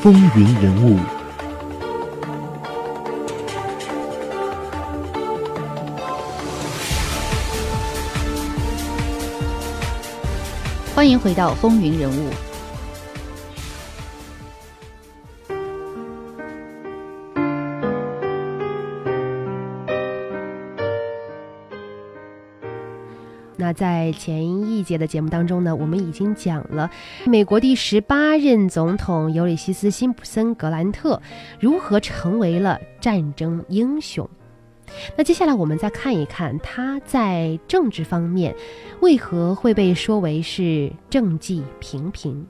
风云人物。欢迎回到风云人物。在前一节的节目当中呢，我们已经讲了美国第十八任总统尤里西斯·辛普森·格兰特如何成为了战争英雄。那接下来我们再看一看他在政治方面为何会被说为是政绩平平。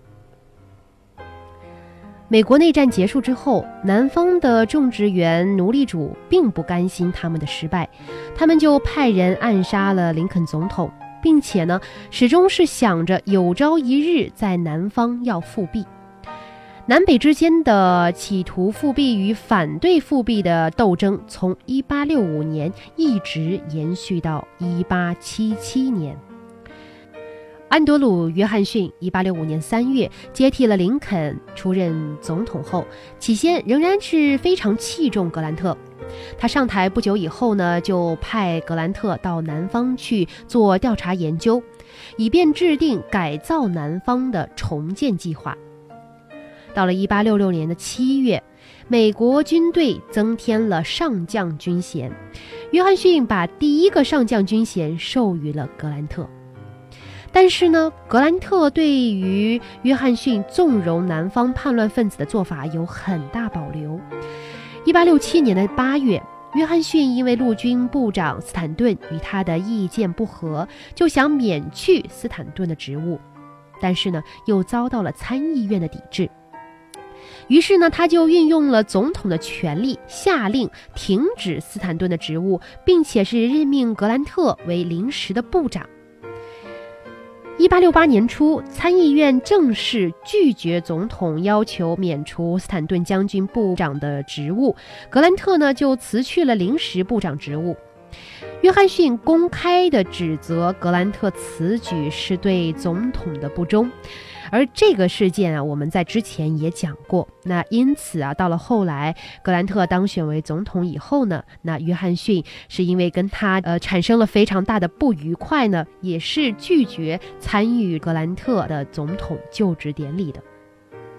美国内战结束之后，南方的种植园奴隶主并不甘心他们的失败，他们就派人暗杀了林肯总统，并且呢，始终是想着有朝一日在南方要复辟。南北之间的企图复辟与反对复辟的斗争，从1865年一直延续到1877年。安德鲁·约翰逊1865年3月接替了林肯出任总统后，起先仍然是非常器重格兰特。他上台不久以后呢，就派格兰特到南方去做调查研究，以便制定改造南方的重建计划。到了1866年的7月，美国军队增添了上将军衔，约翰逊把第一个上将军衔授予了格兰特。但是呢，格兰特对于约翰逊纵容南方叛乱分子的做法有很大保留。一八六七年的八月，约翰逊因为陆军部长斯坦顿与他的意见不合，就想免去斯坦顿的职务，但是呢，又遭到了参议院的抵制。于是呢，他就运用了总统的权力，下令停止斯坦顿的职务，并且是任命格兰特为临时的部长。一八六八年初，参议院正式拒绝总统要求免除斯坦顿将军部长的职务，格兰特呢就辞去了临时部长职务。约翰逊公开的指责格兰特此举是对总统的不忠。而这个事件啊，我们在之前也讲过。那因此啊，到了后来，格兰特当选为总统以后呢，那约翰逊是因为跟他呃产生了非常大的不愉快呢，也是拒绝参与格兰特的总统就职典礼的。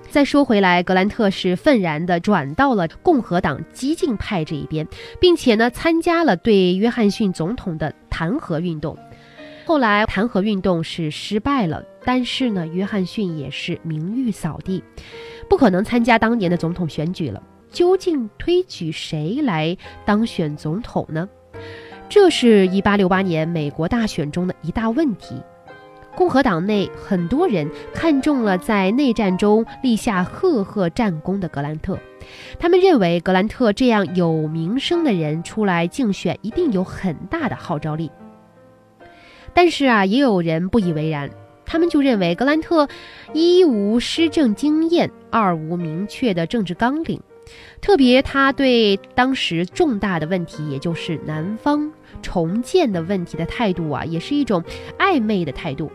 再说回来，格兰特是愤然地转到了共和党激进派这一边，并且呢，参加了对约翰逊总统的弹劾运动。后来弹劾运动是失败了，但是呢，约翰逊也是名誉扫地，不可能参加当年的总统选举了。究竟推举谁来当选总统呢？这是一八六八年美国大选中的一大问题。共和党内很多人看中了在内战中立下赫赫战功的格兰特，他们认为格兰特这样有名声的人出来竞选，一定有很大的号召力。但是啊，也有人不以为然，他们就认为格兰特一无施政经验，二无明确的政治纲领，特别他对当时重大的问题，也就是南方重建的问题的态度啊，也是一种暧昧的态度。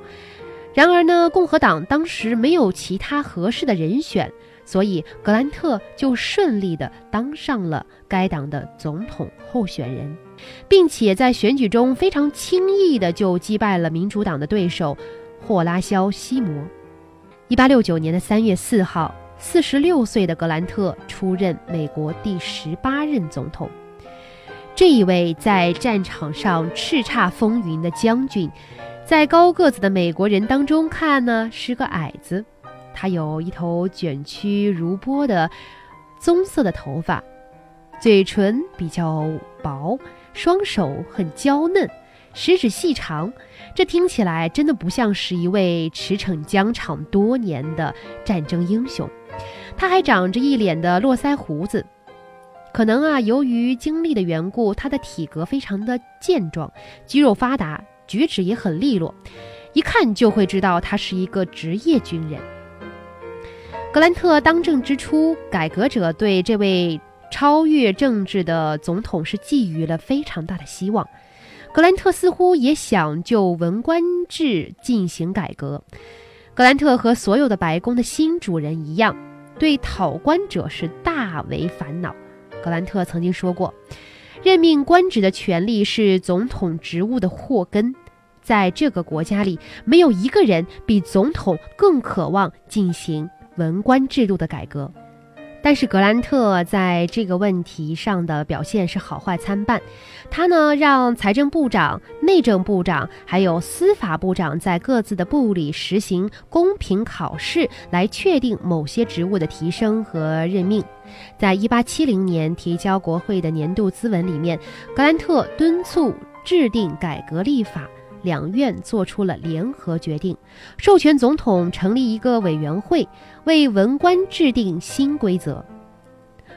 然而呢，共和党当时没有其他合适的人选，所以格兰特就顺利的当上了该党的总统候选人。并且在选举中非常轻易的就击败了民主党的对手霍拉肖·西摩。一八六九年的三月四号，四十六岁的格兰特出任美国第十八任总统。这一位在战场上叱咤风云的将军，在高个子的美国人当中看呢是个矮子。他有一头卷曲如波的棕色的头发，嘴唇比较薄。双手很娇嫩，食指细长，这听起来真的不像是一位驰骋疆场多年的战争英雄。他还长着一脸的络腮胡子，可能啊，由于经历的缘故，他的体格非常的健壮，肌肉发达，举止也很利落，一看就会知道他是一个职业军人。格兰特当政之初，改革者对这位。超越政治的总统是寄予了非常大的希望，格兰特似乎也想就文官制进行改革。格兰特和所有的白宫的新主人一样，对讨官者是大为烦恼。格兰特曾经说过，任命官职的权利是总统职务的祸根。在这个国家里，没有一个人比总统更渴望进行文官制度的改革。但是格兰特在这个问题上的表现是好坏参半。他呢，让财政部长、内政部长还有司法部长在各自的部里实行公平考试，来确定某些职务的提升和任命。在一八七零年提交国会的年度咨文里面，格兰特敦促制定改革立法。两院做出了联合决定，授权总统成立一个委员会，为文官制定新规则。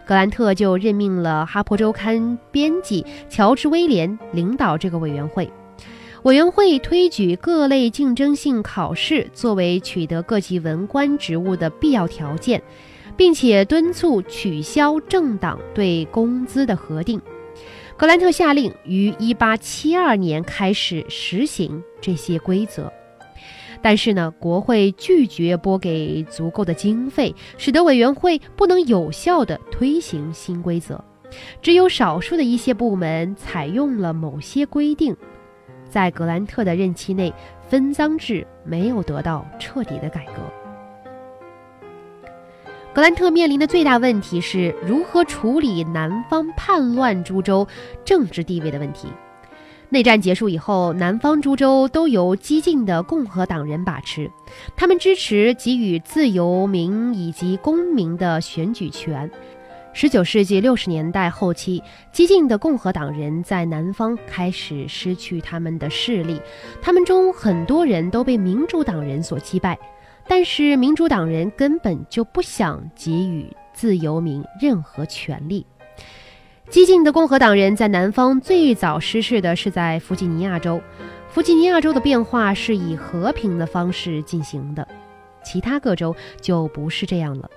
格兰特就任命了《哈珀周刊》编辑乔治·威廉领导这个委员会。委员会推举各类竞争性考试作为取得各级文官职务的必要条件，并且敦促取消政党对工资的核定。格兰特下令于1872年开始实行这些规则，但是呢，国会拒绝拨给足够的经费，使得委员会不能有效地推行新规则。只有少数的一些部门采用了某些规定。在格兰特的任期内，分赃制没有得到彻底的改革。格兰特面临的最大问题是如何处理南方叛乱诸州政治地位的问题。内战结束以后，南方诸州都由激进的共和党人把持，他们支持给予自由民以及公民的选举权。十九世纪六十年代后期，激进的共和党人在南方开始失去他们的势力，他们中很多人都被民主党人所击败。但是民主党人根本就不想给予自由民任何权利。激进的共和党人在南方最早失势的是在弗吉尼亚州。弗吉尼亚州的变化是以和平的方式进行的，其他各州就不是这样了。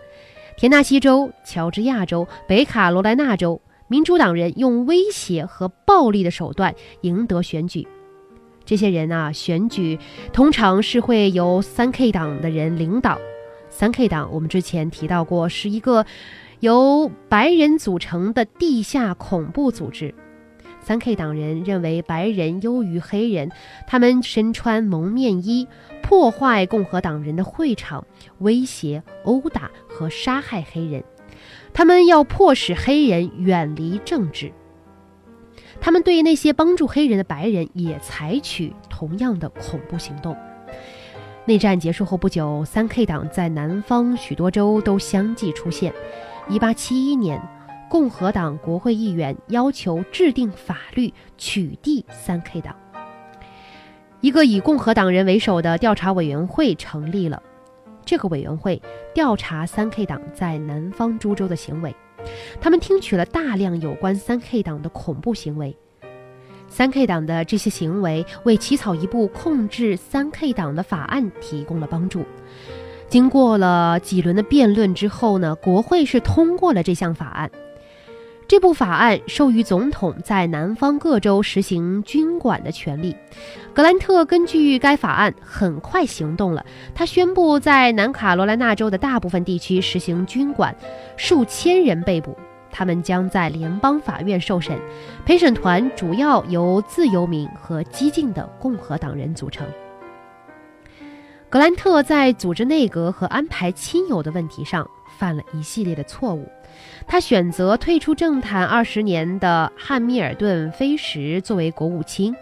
田纳西州、乔治亚州、北卡罗来纳州，民主党人用威胁和暴力的手段赢得选举。这些人啊，选举通常是会由三 K 党的人领导。三 K 党我们之前提到过，是一个由白人组成的地下恐怖组织。三 K 党人认为白人优于黑人，他们身穿蒙面衣，破坏共和党人的会场，威胁、殴打和杀害黑人。他们要迫使黑人远离政治。他们对那些帮助黑人的白人也采取同样的恐怖行动。内战结束后不久，三 K 党在南方许多州都相继出现。1871年，共和党国会议员要求制定法律取缔三 K 党。一个以共和党人为首的调查委员会成立了，这个委员会调查三 K 党在南方诸州的行为。他们听取了大量有关三 K 党的恐怖行为。三 K 党的这些行为为起草一部控制三 K 党的法案提供了帮助。经过了几轮的辩论之后呢，国会是通过了这项法案。这部法案授予总统在南方各州实行军管的权利。格兰特根据该法案很快行动了，他宣布在南卡罗来纳州的大部分地区实行军管，数千人被捕，他们将在联邦法院受审，陪审团主要由自由民和激进的共和党人组成。格兰特在组织内阁和安排亲友的问题上犯了一系列的错误。他选择退出政坛二十年的汉密尔顿·菲什作为国务卿，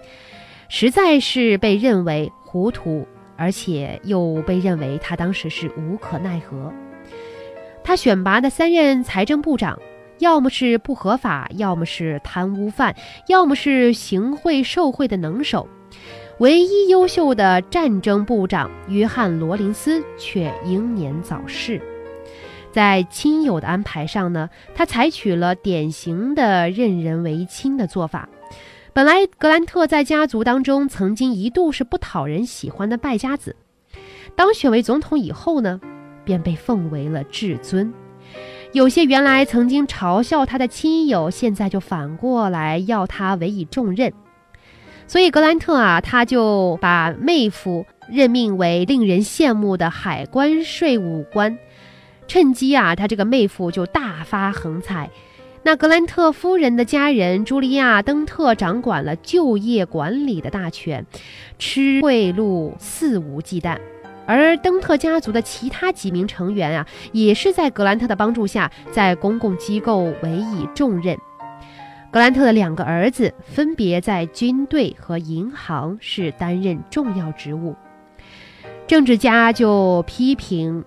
实在是被认为糊涂，而且又被认为他当时是无可奈何。他选拔的三任财政部长，要么是不合法，要么是贪污犯，要么是行贿受贿的能手。唯一优秀的战争部长约翰·罗林斯却英年早逝。在亲友的安排上呢，他采取了典型的任人唯亲的做法。本来格兰特在家族当中曾经一度是不讨人喜欢的败家子，当选为总统以后呢，便被奉为了至尊。有些原来曾经嘲笑他的亲友，现在就反过来要他委以重任。所以格兰特啊，他就把妹夫任命为令人羡慕的海关税务官。趁机啊，他这个妹夫就大发横财。那格兰特夫人的家人茱莉亚·登特掌管了就业管理的大权，吃贿赂肆无忌惮。而登特家族的其他几名成员啊，也是在格兰特的帮助下，在公共机构委以重任。格兰特的两个儿子分别在军队和银行是担任重要职务。政治家就批评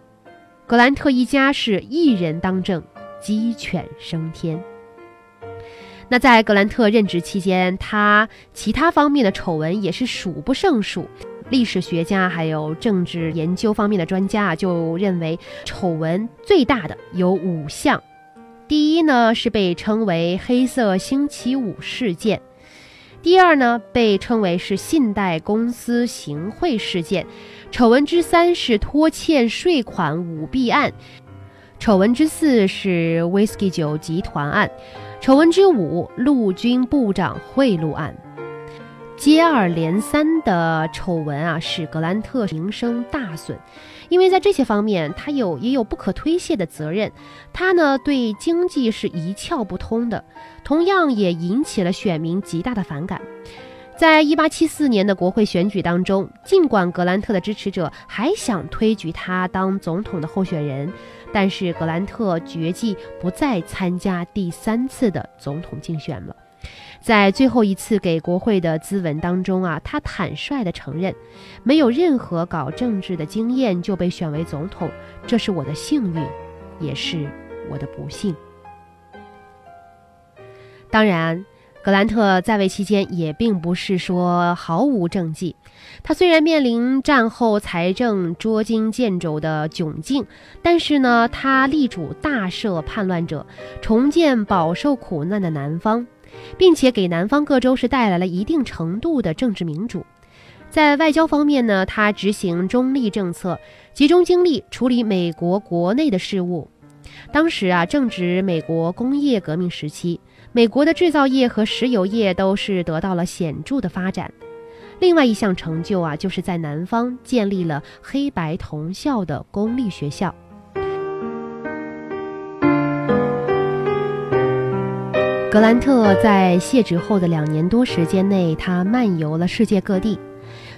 格兰特一家是一人当政，鸡犬升天。那在格兰特任职期间，他其他方面的丑闻也是数不胜数。历史学家还有政治研究方面的专家啊，就认为丑闻最大的有五项。第一呢，是被称为“黑色星期五事件”；第二呢，被称为是“信贷公司行贿事件”；丑闻之三是拖欠税款舞弊案；丑闻之四是 Whisky 酒集团案；丑闻之五，陆军部长贿赂案。接二连三的丑闻啊，使格兰特名声大损，因为在这些方面他有也有不可推卸的责任。他呢对经济是一窍不通的，同样也引起了选民极大的反感。在一八七四年的国会选举当中，尽管格兰特的支持者还想推举他当总统的候选人，但是格兰特决计不再参加第三次的总统竞选了。在最后一次给国会的咨文当中啊，他坦率地承认，没有任何搞政治的经验就被选为总统，这是我的幸运，也是我的不幸。当然，格兰特在位期间也并不是说毫无政绩。他虽然面临战后财政捉襟见肘的窘境，但是呢，他力主大赦叛乱者，重建饱受苦难的南方。并且给南方各州是带来了一定程度的政治民主。在外交方面呢，他执行中立政策，集中精力处理美国国内的事务。当时啊，正值美国工业革命时期，美国的制造业和石油业都是得到了显著的发展。另外一项成就啊，就是在南方建立了黑白同校的公立学校。格兰特在卸职后的两年多时间内，他漫游了世界各地。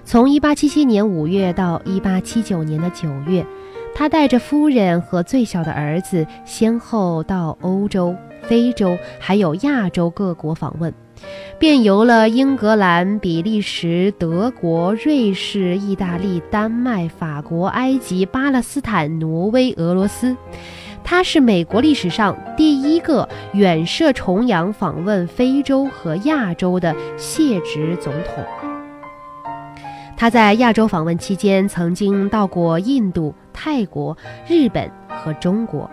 从1877年5月到1879年的9月，他带着夫人和最小的儿子，先后到欧洲、非洲还有亚洲各国访问，遍游了英格兰、比利时、德国、瑞士、意大利、丹麦、法国、埃及、巴勒斯坦、挪威、俄罗斯。他是美国历史上第一个远涉重洋访问非洲和亚洲的卸职总统。他在亚洲访问期间，曾经到过印度、泰国、日本和中国。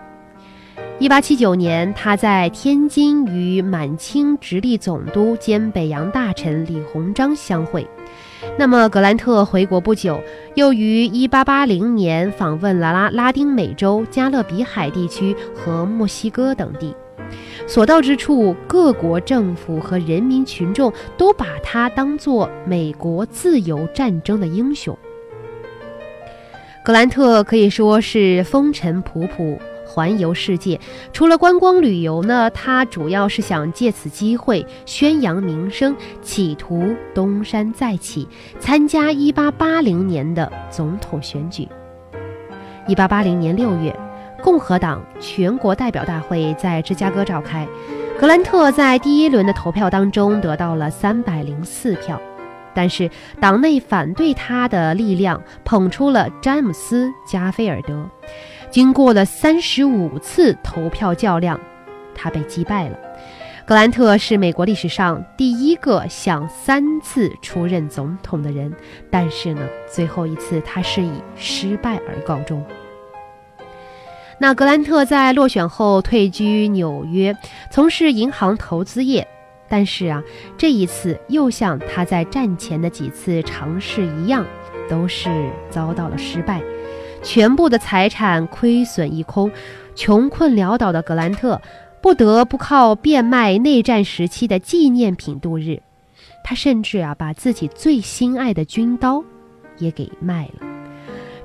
1879年，他在天津与满清直隶总督兼北洋大臣李鸿章相会。那么，格兰特回国不久，又于1880年访问了拉拉丁美洲、加勒比海地区和墨西哥等地，所到之处，各国政府和人民群众都把他当作美国自由战争的英雄。格兰特可以说是风尘仆仆。环游世界，除了观光旅游呢，他主要是想借此机会宣扬名声，企图东山再起，参加1880年的总统选举。1880年6月，共和党全国代表大会在芝加哥召开，格兰特在第一轮的投票当中得到了304票，但是党内反对他的力量捧出了詹姆斯·加菲尔德。经过了三十五次投票较量，他被击败了。格兰特是美国历史上第一个想三次出任总统的人，但是呢，最后一次他是以失败而告终。那格兰特在落选后退居纽约，从事银行投资业，但是啊，这一次又像他在战前的几次尝试一样，都是遭到了失败。全部的财产亏损一空，穷困潦倒的格兰特不得不靠变卖内战时期的纪念品度日。他甚至啊，把自己最心爱的军刀也给卖了。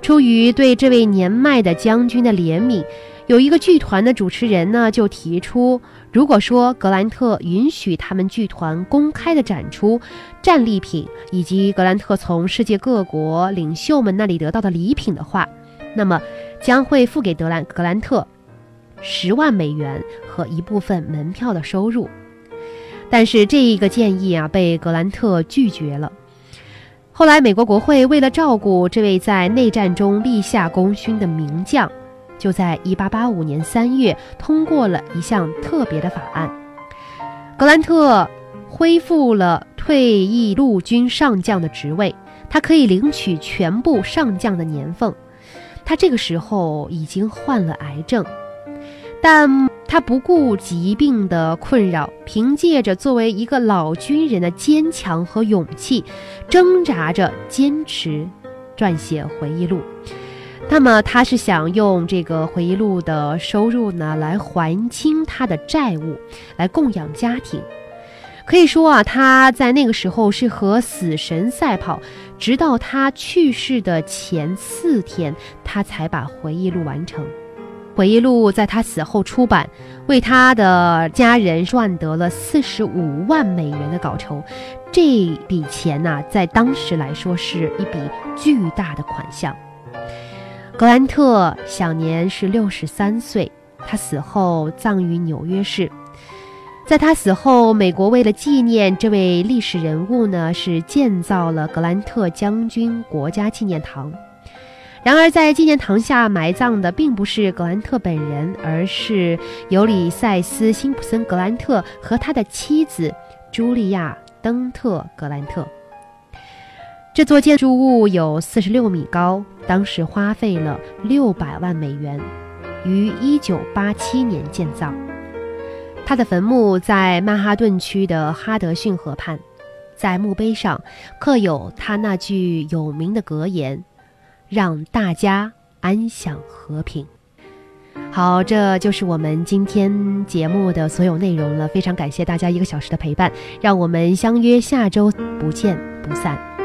出于对这位年迈的将军的怜悯，有一个剧团的主持人呢，就提出，如果说格兰特允许他们剧团公开的展出战利品以及格兰特从世界各国领袖们那里得到的礼品的话，那么将会付给德兰格兰特十万美元和一部分门票的收入。但是这一个建议啊，被格兰特拒绝了。后来，美国国会为了照顾这位在内战中立下功勋的名将，就在1885年3月通过了一项特别的法案。格兰特恢复了退役陆军上将的职位，他可以领取全部上将的年俸。他这个时候已经患了癌症，但。他不顾疾病的困扰，凭借着作为一个老军人的坚强和勇气，挣扎着坚持撰写回忆录。那么，他是想用这个回忆录的收入呢，来还清他的债务，来供养家庭。可以说啊，他在那个时候是和死神赛跑，直到他去世的前四天，他才把回忆录完成。回忆录在他死后出版，为他的家人赚得了四十五万美元的稿酬。这笔钱呢，在当时来说是一笔巨大的款项。格兰特享年是六十三岁，他死后葬于纽约市。在他死后，美国为了纪念这位历史人物呢，是建造了格兰特将军国家纪念堂。然而，在纪念堂下埋葬的并不是格兰特本人，而是尤里塞斯·辛普森·格兰特和他的妻子茱莉亚·登特·格兰特。这座建筑物有四十六米高，当时花费了六百万美元，于一九八七年建造。他的坟墓在曼哈顿区的哈德逊河畔，在墓碑上刻有他那句有名的格言。让大家安享和平。好，这就是我们今天节目的所有内容了。非常感谢大家一个小时的陪伴，让我们相约下周不见不散。